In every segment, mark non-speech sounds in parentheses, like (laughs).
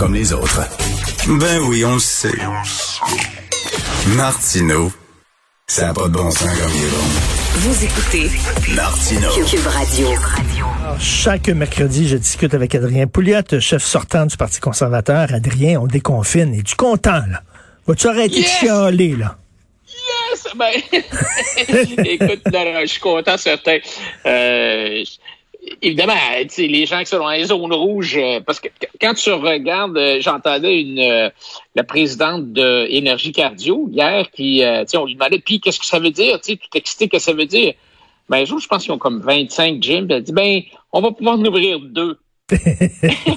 Comme les autres. Ben oui, on le sait. Martineau, ça n'a pas de bon sens comme il est bon. Vous écoutez Martineau. Cube Radio. Alors, chaque mercredi, je discute avec Adrien Pouliot, chef sortant du Parti conservateur. Adrien, on déconfine. Es-tu content, là? Vas-tu arrêter Yes! de chialer, là? Yes! Ben, (laughs) écoute, non, non, je suis content, certain. Euh, évidemment, tu sais, les gens qui sont dans les zones rouges, euh, parce que qu- quand tu regardes, euh, j'entendais une euh, la présidente de Énergie Cardio hier qui, tu sais, on lui demandait, puis qu'est-ce que ça veut dire? Tu sais, tout excité, qu'est-ce que ça veut dire? Ben, je pense qu'ils ont comme 25 gyms. Elle dit, ben, on va pouvoir en ouvrir deux. (laughs)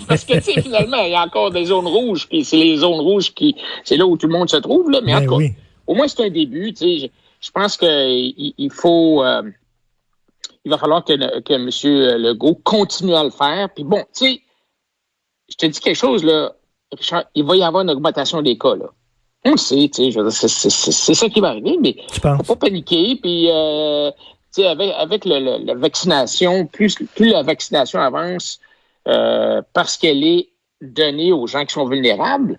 Parce que, tu sais, finalement, il y a encore des zones rouges, puis c'est les zones rouges qui, c'est là où tout le monde se trouve, là. Mais en Ben tout cas, oui. au moins c'est un début. Tu sais, je, pense que il, il faut, euh, il va falloir que, que M. Legault continue à le faire. Puis bon, tu sais, je te dis quelque chose là, Richard, il va y avoir une augmentation des cas là. On le sait, tu sais, je veux dire, c'est- c'est c'est- c'est ça qui va arriver, mais faut pas paniquer. Puis, euh, tu sais, avec, avec le- le- la vaccination, plus, plus la vaccination avance, euh, parce qu'elle est donnée aux gens qui sont vulnérables,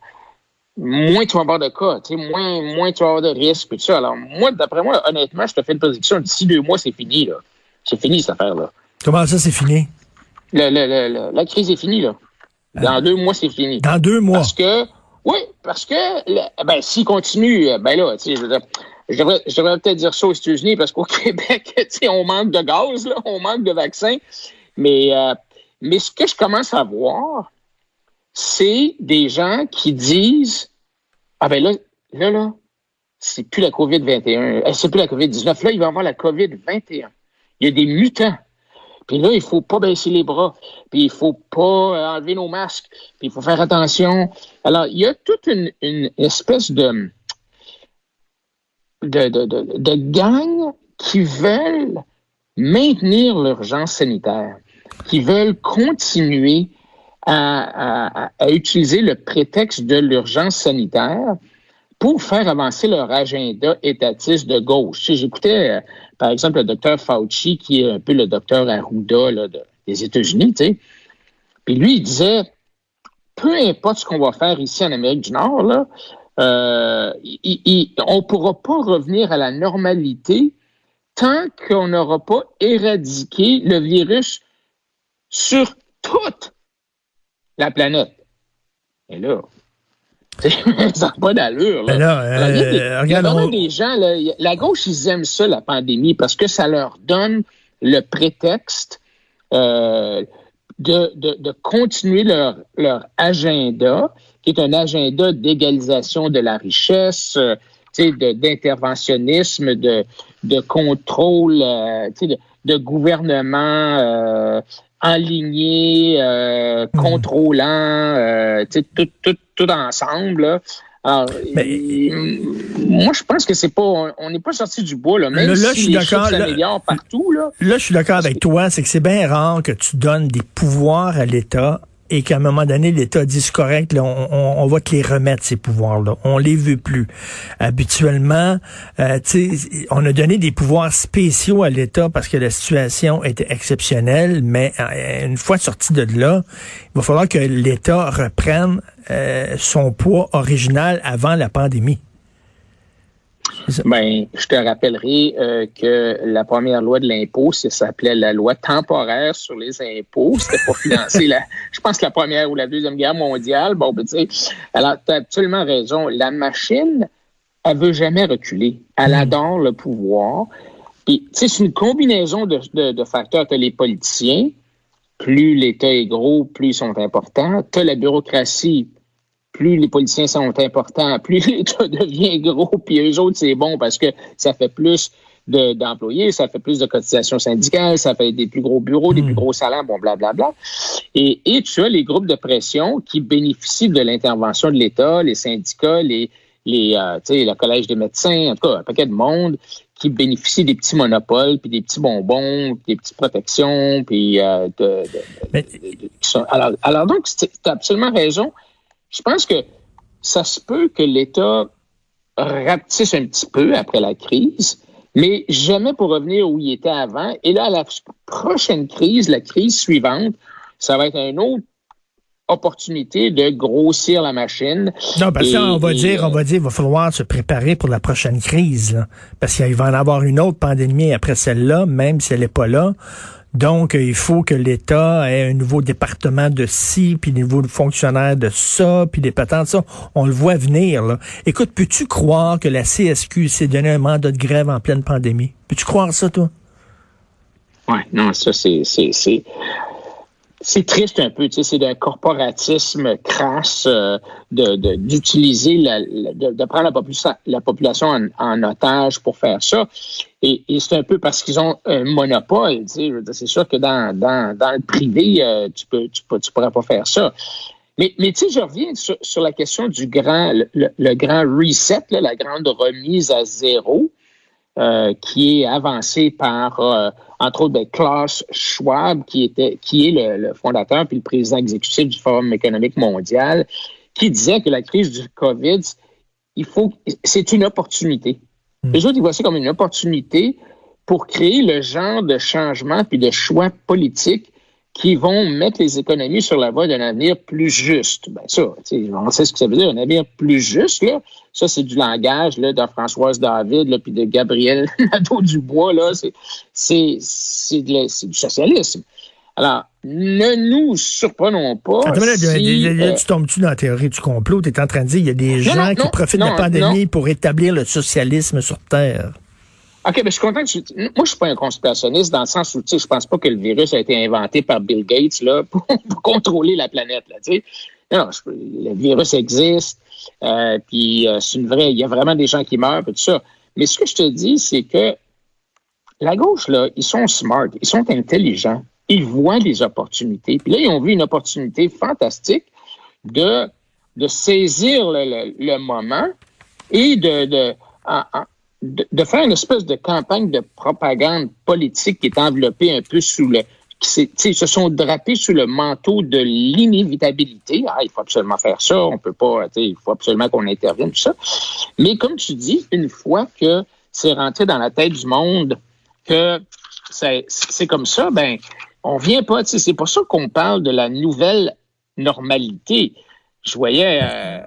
moins tu vas avoir de cas, tu sais, moins, moins tu vas avoir de risques, tout ça. Alors, moi, d'après moi, honnêtement, je te fais une prédiction, d'ici deux mois, c'est fini, là. C'est fini, cette affaire-là. Comment ça, c'est fini? Le- la crise est finie, là. Dans deux mois, c'est fini. Dans deux mois? Parce que, oui, parce que, ben, s'il continue, euh, ben là, tu sais, je devrais, je devrais peut-être dire ça aux États-Unis parce qu'au (laughs) Québec, tu sais, on manque de gaz, là, on manque de vaccins. Mais, euh, mais ce que je commence à voir, c'est des gens qui disent, ah ben là, là, là, c'est plus la COVID-21, euh, c'est plus la COVID-19, là, il va y avoir la COVID-21. Il y a des mutants. Puis là, il faut pas baisser les bras. Puis il faut pas enlever nos masques. Puis il faut faire attention. Alors, il y a toute une, espèce de, de, de, qui veulent maintenir l'urgence sanitaire, qui veulent continuer à utiliser le prétexte de l'urgence sanitaire pour faire avancer leur agenda étatiste de gauche. J'écoutais, euh, par exemple, le docteur Fauci, qui est un peu le docteur Arruda des États-Unis. Puis lui, il disait, peu importe ce qu'on va faire ici en Amérique du Nord, euh, on ne pourra pas revenir à la normalité tant qu'on n'aura pas éradiqué le virus sur toute la planète. Et là, (laughs) ça n'a pas d'allure. Ben là, euh, il y a des- regarde, on- des gens, là, la gauche, ils aiment ça, la pandémie, parce que ça leur donne le prétexte euh, de, de, de continuer leur, leur agenda, qui est un agenda d'égalisation de la richesse, euh, de- d'interventionnisme, de, de contrôle, euh, de, de gouvernement euh, enligné, euh, contrôlant, euh, tout, tout, tout ensemble. là. Alors, Mais- euh, moi, je pense que c'est pas, on- n'est pas sorti du bois là. Même Là, là, je si suis les là- s'améliorent partout là. Là, je suis d'accord avec toi, c'est que c'est bien rare que tu donnes des pouvoirs à l'État et qu'à un moment donné, l'État dit correct, là, on, on- on va te les remettre, ces pouvoirs-là. On les veut plus. Habituellement, euh, on a donné des pouvoirs spéciaux à l'État parce que la situation était exceptionnelle, mais euh, une fois sorti de là, il va falloir que l'État reprenne euh, son poids original avant la pandémie. Ben, je te rappellerai euh, que la première loi de l'impôt, ça s'appelait la loi temporaire sur les impôts. C'était pour financer la, je pense la première ou la deuxième guerre mondiale. Bon, ben, tu sais, alors tu as absolument raison. La machine, elle veut jamais reculer. Elle adore le pouvoir. Puis, tu sais, c'est une combinaison de, de, de facteurs. Tu les politiciens. Plus l'État est gros, plus ils sont importants. Tu la bureaucratie plus les politiciens sont importants, plus l'État devient gros, puis eux autres, c'est bon parce que ça fait plus d'employés, ça fait plus de cotisations syndicales, ça fait des plus gros bureaux, des plus hmm. gros salaires, bon, blablabla. Bla, bla. Et, et tu as les groupes de pression qui bénéficient de l'intervention de l'État, les syndicats, les, les, euh, le collège des médecins, en tout cas, un paquet de monde qui bénéficient des petits monopoles, puis des petits bonbons, puis des petites protections, puis euh, de, alors, alors donc, tu as absolument raison. Je pense que ça se peut que l'État rapetisse un petit peu après la crise, mais jamais pour revenir où il était avant. Et là, la prochaine crise, la crise suivante, ça va être une autre opportunité de grossir la machine. Non, parce qu'on va dire, on va dire, il va falloir se préparer pour la prochaine crise, parce qu'il va en avoir une autre pandémie après celle-là, même si elle n'est pas là. Donc, il faut que l'État ait un nouveau département de ci, puis des nouveaux fonctionnaires de ça, puis des patentes ça. On le voit venir. Là. Écoute, peux-tu croire que la CSQ s'est donné un mandat de grève en pleine pandémie? Peux-tu croire ça, toi? Oui, non, ça, c'est c'est triste un peu, tu sais, c'est d'un corporatisme crasse euh, de d'utiliser la, de, prendre la, la population en, otage pour faire ça. Et, c'est un peu parce qu'ils ont un monopole, tu sais, c'est sûr que dans, dans, dans le privé, euh, tu peux tu, tu pourrais pas faire ça. Mais, mais tu sais, je reviens sur, sur, la question du grand, le, grand reset, la grande remise à zéro. Euh, qui est avancé par, euh, entre autres, ben, Klaus Schwab, qui, était, qui est le, fondateur puis le président exécutif du Forum économique mondial, qui disait que la crise du COVID, il faut, c'est une opportunité. Mm. Les autres, ils voient ça comme une opportunité pour créer le genre de changement puis de choix politiques qui vont mettre les économies sur la voie d'un avenir plus juste. Ben ça, on sait ce que ça veut dire, un avenir plus juste. Là. Ça, c'est du langage là, de Françoise David puis de Gabriel (laughs) Nadeau-Dubois. Là. C'est, c'est, c'est, du socialisme. Alors, ne nous surprenons pas. Attends, si, euh, tu tombes-tu dans la théorie du complot? Tu es en train de dire qu'il y a des gens qui profitent de la pandémie pour établir le socialisme sur Terre. OK, mais je suis content que tu... Moi, je suis pas un conspirationniste dans le sens où, tu sais, je pense pas que le virus a été inventé par Bill Gates, là, (laughs) pour, contrôler la planète, là, tu sais. Non, le virus existe, euh, puis euh, c'est une vraie... Il y a vraiment des gens qui meurent, et tout ça. Mais ce que je te dis, c'est que la gauche, là, ils sont smart, ils sont intelligents, ils voient des opportunités. Puis là, ils ont vu une opportunité fantastique de, de saisir le, le, moment et de... de de, faire une espèce de campagne de propagande politique qui est enveloppée un peu sous le qui se sont drapés sous le manteau de l'inévitabilité. Ah, il faut absolument faire ça, on peut pas, il faut absolument qu'on intervienne, tout ça. Mais comme tu dis, une fois que c'est rentré dans la tête du monde que c'est comme ça, ben, on vient pas, c'est pour ça qu'on parle de la nouvelle normalité je voyais euh,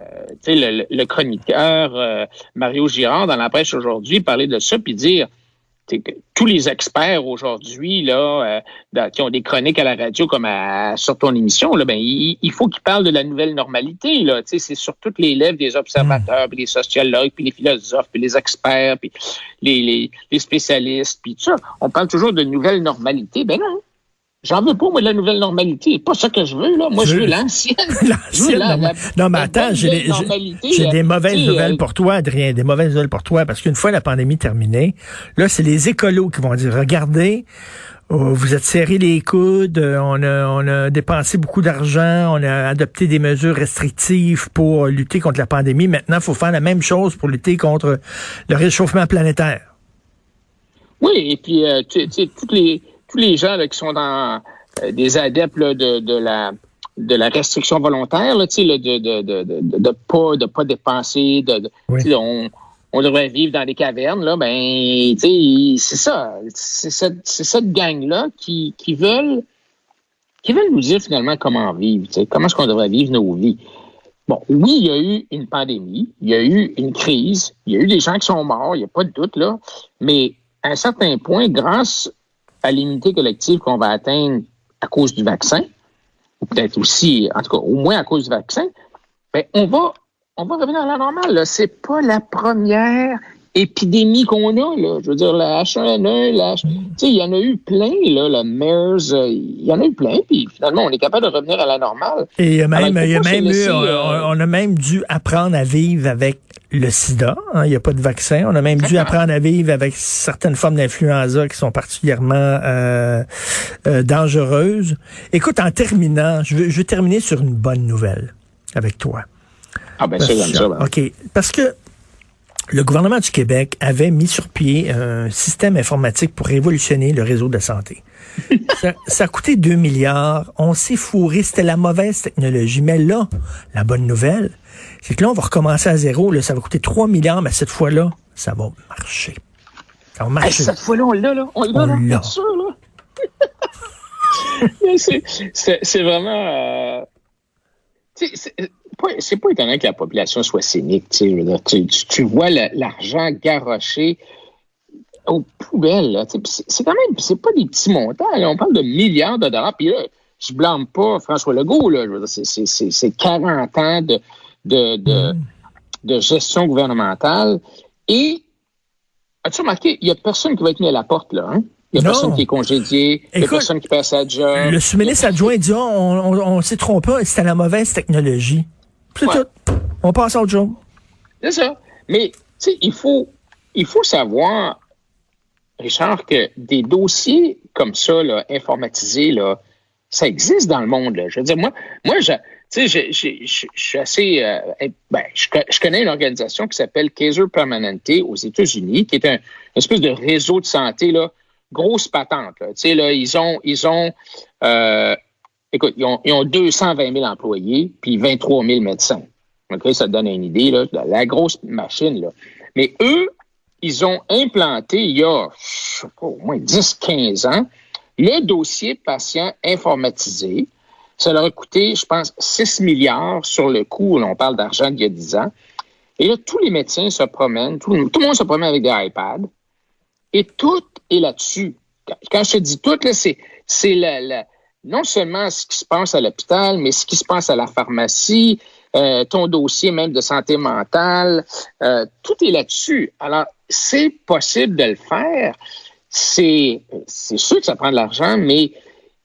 le, le, chroniqueur euh, Mario Girard dans la presse aujourd'hui parler de ça puis dire que tous les experts aujourd'hui là euh, qui ont des chroniques à la radio comme à, sur ton émission là ben il, faut qu'ils parlent de la nouvelle normalité là. C'est sur toutes les lèvres des observateurs puis les sociologues puis les philosophes puis les experts puis les, les, les spécialistes puis tout ça. On parle toujours de nouvelle normalité. Ben non J'en veux pas, moi, de la nouvelle normalité. Pas ça que je veux, là. Moi, je veux l'ancienne. (laughs) l'ancienne. non, mais attends, j'ai des, des mauvaises nouvelles pour toi, Adrien. Des mauvaises nouvelles pour toi, parce qu'une fois la pandémie terminée, là, c'est les écolos qui vont dire, regardez, oh, vous êtes serré les coudes, on a, on a dépensé beaucoup d'argent, on a adopté des mesures restrictives pour lutter contre la pandémie. Maintenant, il faut faire la même chose pour lutter contre le réchauffement planétaire. Oui, et puis, euh, tu sais, toutes les tous les gens qui sont dans euh, des adeptes de, de, la de la restriction volontaire, là, de, de, de, de, de, pas de pas dépenser, de, on, on devrait vivre dans des cavernes, là, ben c'est ça. C'est cette, cette gang-là qui, qui veulent qui veulent nous dire finalement comment vivre, comment est-ce qu'on devrait vivre nos vies. Bon, oui, il y a eu une pandémie, il y a eu une crise, il y a eu des gens qui sont morts, il n'y a pas de doute, là, mais à un certain point, grâce à l'unité collective qu'on va atteindre à cause du vaccin, ou peut-être aussi, en tout cas, au moins à cause du vaccin, ben, on va, on va revenir à la normale. Ce n'est pas la première épidémies qu'on a, là. Je veux dire, la H1N1, la H... Tu sais, il y en a eu plein, là, la MERS, euh, il y en a eu plein, puis finalement, on est capable de revenir à la normale. Et il y a même, Alors, il il y a même eu, on, euh, on a même dû apprendre à vivre avec le sida. hein, il n'y a pas de vaccin. On a même dû apprendre à vivre avec certaines formes d'influenza qui sont particulièrement euh, euh, dangereuses. Écoute, en terminant, je veux, je veux terminer sur une bonne nouvelle avec toi. Ah, ben, ça, j'aime ça. ben. OK. Parce que le gouvernement du Québec avait mis sur pied un système informatique pour révolutionner le réseau de santé. (laughs) ça, ça a coûté 2 milliards. On s'est fourré. C'était la mauvaise technologie. Mais là, la bonne nouvelle, c'est que là, on va recommencer à zéro. Là, ça va coûter 3 milliards, mais cette fois-là, ça va marcher. Ça va Hey, marcher. cette fois-là, on l'a, là. On l'a, là. sûr, là. (laughs) C'est- vraiment. euh, c'est pas, étonnant que la population soit cynique. Tu, sais, je veux dire, tu, tu- tu vois l'argent garoché aux poubelles. C'est quand même, c'est pas des petits montants. là, on parle de milliards de dollars. Puis là, je blâme pas François Legault. Là, c'est- c'est- c'est c'est 40 ans de, de, de, de gestion gouvernementale. Et as-tu remarqué, il n'y a personne qui va être mis à la porte, là. Hein? Il n'y a Non. personne qui est congédié. Il n'y a personne qui perd sa job. Le sous-ministre adjoint dit, on, on, on s'est trompé, c'était la mauvaise technologie. C'est Ouais. tout. On passe à autre chose. C'est ça. Mais, tu sais, il faut, il faut savoir, Richard, que des dossiers comme ça, là, informatisés, là, ça existe dans le monde. Là. Je veux dire, moi, moi je, tu sais, je, suis assez. euh, ben, je, co- je connais une organisation qui s'appelle Kaiser Permanente aux États-Unis, qui est un une espèce de réseau de santé, là, grosse patente. Là. Tu sais, là, ils ont. Ils ont euh, écoute, ils ont, ils ont 220 000 employés, puis 23 000 médecins. OK, ça donne une idée, là, de la grosse machine, là. Mais eux, ils ont implanté il y a je sais pas, au moins 10-15 ans le dossier patient informatisé. Ça leur a coûté, je pense, 6 milliards sur le. Là, on parle d'argent d'il y a 10 ans. Et là, tous les médecins se promènent, tout, le- tout le monde se promène avec des iPads. Et tout est là-dessus. Quand, quand je te dis tout, là, c'est, c'est la, la- non seulement ce qui se passe à l'hôpital, mais ce qui se passe à la pharmacie, euh, ton dossier même de santé mentale, euh, tout est là-dessus. Alors, c'est possible de le faire. C'est, c'est sûr que ça prend de l'argent, mais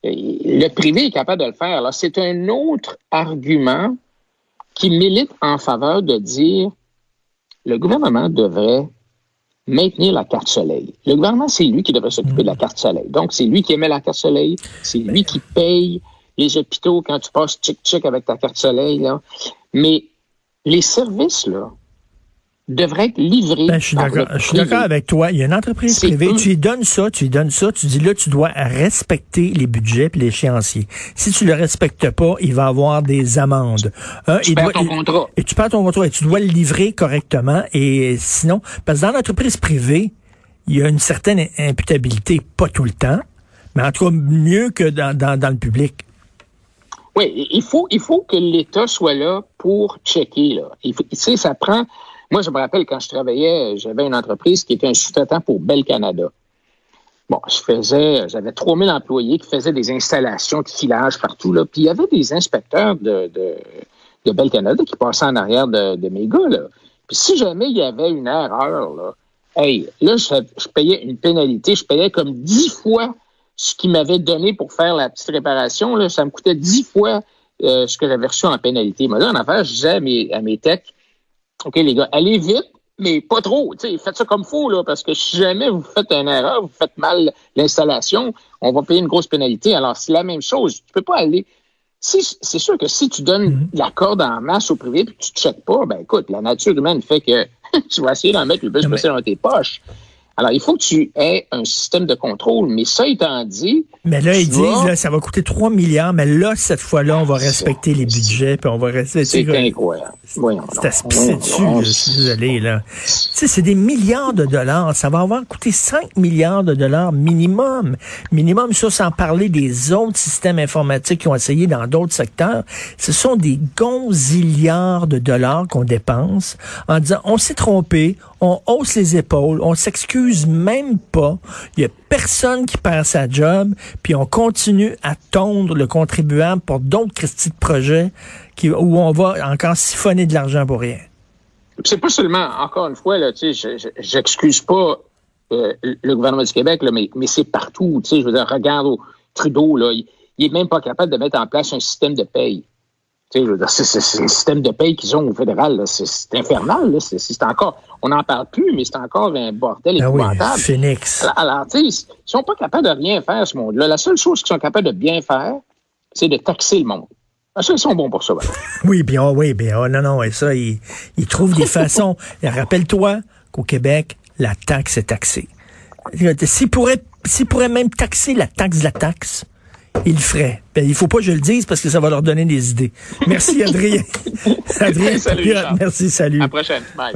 euh, le privé est capable de le faire. Alors, c'est un autre argument qui milite en faveur de dire le gouvernement devrait maintenir la carte soleil. Le gouvernement, c'est lui qui devrait s'occuper de la carte soleil. Donc, c'est lui qui émet la carte soleil, c'est lui qui paye les hôpitaux quand tu passes chic-chic avec ta carte soleil. Là. Mais les services, là, devraient être livrés. Ben, je suis d'accord. avec toi. Il y a une entreprise privée, eux. tu lui donnes ça, tu lui donnes ça, tu dis là, tu dois respecter les budgets et l'échéancier. Si tu le respectes pas, il va avoir des amendes. Un, Tu il perds doit- ton il- contrat. Et tu perds ton contrat et tu dois le livrer correctement. Et sinon, parce que dans l'entreprise privée, il y a une certaine imputabilité, pas tout le temps, mais en tout cas mieux que dans, dans, dans le public. Oui, il faut, il faut que l'État soit là pour checker. Là. Il faut- tu sais, ça prend. Moi, je me rappelle quand je travaillais, j'avais une entreprise qui était un sous-traitant pour Bell Canada. Bon, je faisais, j'avais 3000 employés qui faisaient des installations de filage partout, là. Puis il y avait des inspecteurs de, de, Bell Canada qui passaient en arrière de, de mes gars, là. Puis si jamais il y avait une erreur, là, hey, là, je, payais une pénalité, je payais comme 10 fois ce qu'ils m'avaient donné pour faire la petite réparation, là, ça me coûtait 10 fois euh, ce que j'avais reçu en pénalité. Moi, là, en affaire, je disais à mes, à mes techs, OK, les gars, allez vite, mais pas trop. Tu sais, faites ça comme faut, là, parce que si jamais vous faites une erreur, vous faites mal l'installation, on va payer une grosse pénalité. Alors, c'est la même chose. Tu peux pas aller. Si, c'est sûr que si tu donnes la corde en masse au privé puis que tu ne checkes pas, ben écoute, la nature humaine fait que (laughs) tu vas essayer d'en mettre le plus possible dans tes poches. Alors, il faut que tu aies un système de contrôle. Mais ça étant dit, Mais là, ils vois? disent, là, ça va coûter 3 milliards, mais là, cette fois-là, on va respecter les budgets, puis on va respecter... c'est incroyable. C'est donc. je suis désolé, là. Tu sais, c'est des milliards de dollars. Ça va avoir coûté 5 milliards de dollars minimum. Minimum, ça, sans parler des autres systèmes informatiques qui ont essayé dans d'autres secteurs. Ce sont des gonzilliards de dollars qu'on dépense en disant, on s'est trompé, on hausse les épaules, on s'excuse même pas. Il y a personne qui perd sa job, puis on continue à tondre le contribuable pour d'autres Christie de projets qui, où on va encore siphonner de l'argent pour rien. c'est pas seulement, encore une fois, là, tu sais, j'excuse pas euh, le gouvernement du Québec, mais, c'est partout. Tu je veux dire, regarde au Trudeau, là, il, il, même pas capable de mettre en place un système de paye. C'est, le système de paye qu'ils ont au fédéral, c'est, infernal. Là, encore, on n'en parle plus, mais c'est encore un bordel ah épouvantable. Oui, Phoenix. Alors, alors tu sais, ils sont pas capables de rien faire, ce monde-là. La seule chose qu'ils sont capables de bien faire, c'est de taxer le monde. Ah, ça, ils sont bons pour ça. (laughs) Oui, bien, oui, bien, oh, non, non, et ça, ils, ils trouvent des façons. (laughs) Rappelle-toi qu'au Québec, la taxe est taxée. S'ils pourraient, s'ils pourraient même taxer la taxe de la taxe, ils le feraient. Ben, il faut pas que je le dise parce que ça va leur donner des idées. Merci, Adrien. (laughs) Adrien, salut, merci, salut. À la prochaine. Bye.